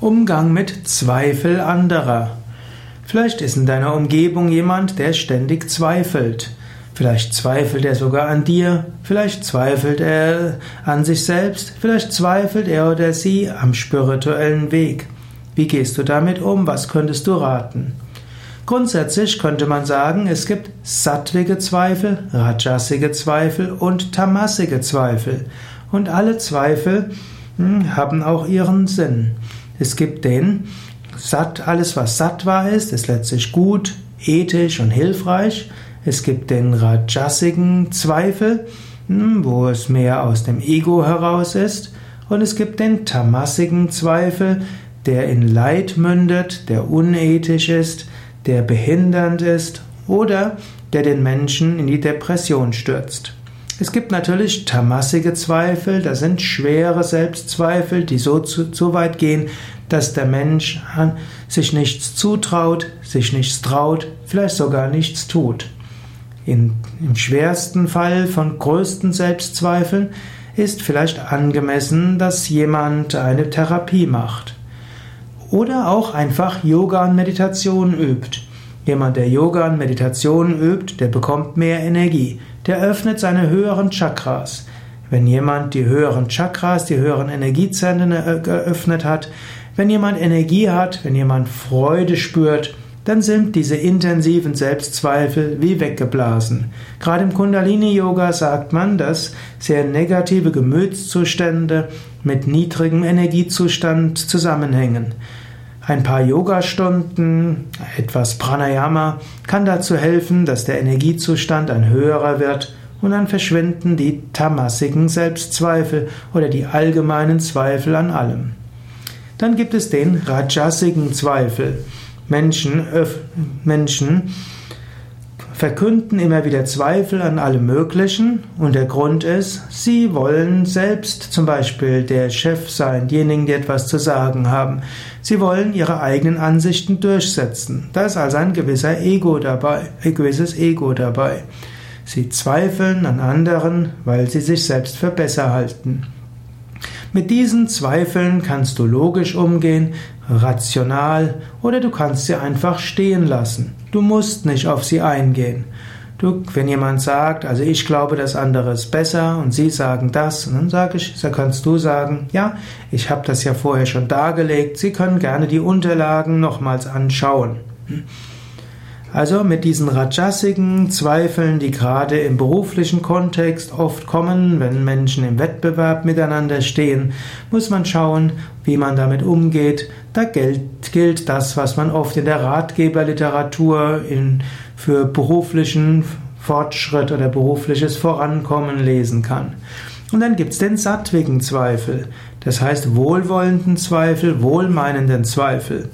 Umgang mit Zweifel anderer. Vielleicht ist in deiner Umgebung jemand, der ständig zweifelt. Vielleicht zweifelt er sogar an dir, vielleicht zweifelt er an sich selbst, vielleicht zweifelt er oder sie am spirituellen Weg. Wie gehst du damit um? Was könntest du raten? Grundsätzlich könnte man sagen, es gibt sattwige Zweifel, rajasige Zweifel und tamasige Zweifel. Und alle Zweifel hm, haben auch ihren Sinn. Es gibt den Satt, alles was Sattva ist, ist letztlich gut, ethisch und hilfreich. Es gibt den Rajasigen Zweifel, hm, wo es mehr aus dem Ego heraus ist. Und es gibt den Tamasigen Zweifel, der in Leid mündet, der unethisch ist, der behindernd ist oder der den Menschen in die Depression stürzt. Es gibt natürlich tamassige Zweifel, das sind schwere Selbstzweifel, die so, zu, so weit gehen, dass der Mensch sich nichts zutraut, sich nichts traut, vielleicht sogar nichts tut. In, Im schwersten Fall von größten Selbstzweifeln ist vielleicht angemessen, dass jemand eine Therapie macht. Oder auch einfach Yoga und Meditation übt. Jemand, der Yoga und Meditation übt, der bekommt mehr Energie der öffnet seine höheren Chakras. Wenn jemand die höheren Chakras, die höheren Energiezentren geöffnet hat, wenn jemand Energie hat, wenn jemand Freude spürt, dann sind diese intensiven Selbstzweifel wie weggeblasen. Gerade im Kundalini-Yoga sagt man, dass sehr negative Gemütszustände mit niedrigem Energiezustand zusammenhängen. Ein paar Yogastunden, etwas Pranayama kann dazu helfen, dass der Energiezustand ein höherer wird und dann verschwinden die tamassigen Selbstzweifel oder die allgemeinen Zweifel an allem. Dann gibt es den rajasigen Zweifel. Menschen, Menschen verkünden immer wieder Zweifel an allem Möglichen und der Grund ist, sie wollen selbst zum Beispiel der Chef sein, diejenigen, die etwas zu sagen haben. Sie wollen ihre eigenen Ansichten durchsetzen. Da ist also ein gewisser Ego dabei, ein gewisses Ego dabei. Sie zweifeln an anderen, weil sie sich selbst für besser halten. Mit diesen Zweifeln kannst du logisch umgehen, rational oder du kannst sie einfach stehen lassen. Du musst nicht auf sie eingehen. Du, wenn jemand sagt, also ich glaube, das andere ist besser und Sie sagen das, und dann sage ich, dann kannst du sagen, ja, ich habe das ja vorher schon dargelegt, Sie können gerne die Unterlagen nochmals anschauen. Also mit diesen rajasigen Zweifeln, die gerade im beruflichen Kontext oft kommen, wenn Menschen im Wettbewerb miteinander stehen, muss man schauen, wie man damit umgeht. Da gilt, gilt das, was man oft in der Ratgeberliteratur in, für beruflichen Fortschritt oder berufliches Vorankommen lesen kann. Und dann gibt es den sattwigen Zweifel, das heißt wohlwollenden Zweifel, wohlmeinenden Zweifel.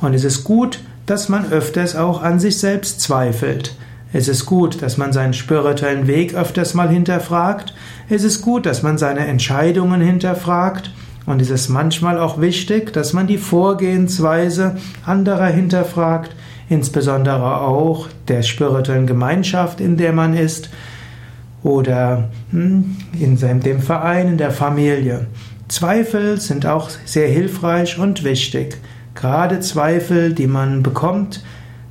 Und es ist gut, dass man öfters auch an sich selbst zweifelt. Es ist gut, dass man seinen spirituellen Weg öfters mal hinterfragt. Es ist gut, dass man seine Entscheidungen hinterfragt. Und es ist manchmal auch wichtig, dass man die Vorgehensweise anderer hinterfragt, insbesondere auch der spirituellen Gemeinschaft, in der man ist, oder hm, in dem Verein, in der Familie. Zweifel sind auch sehr hilfreich und wichtig. Gerade Zweifel, die man bekommt,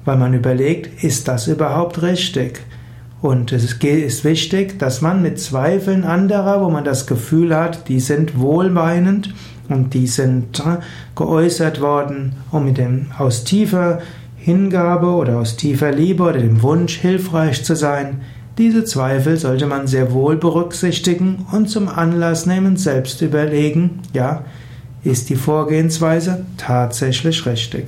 weil man überlegt, ist das überhaupt richtig? Und es ist wichtig, dass man mit Zweifeln anderer, wo man das Gefühl hat, die sind wohlmeinend und die sind äh, geäußert worden, um mit dem aus tiefer Hingabe oder aus tiefer Liebe oder dem Wunsch hilfreich zu sein, diese Zweifel sollte man sehr wohl berücksichtigen und zum Anlass nehmen, selbst überlegen, ja, ist die Vorgehensweise tatsächlich richtig?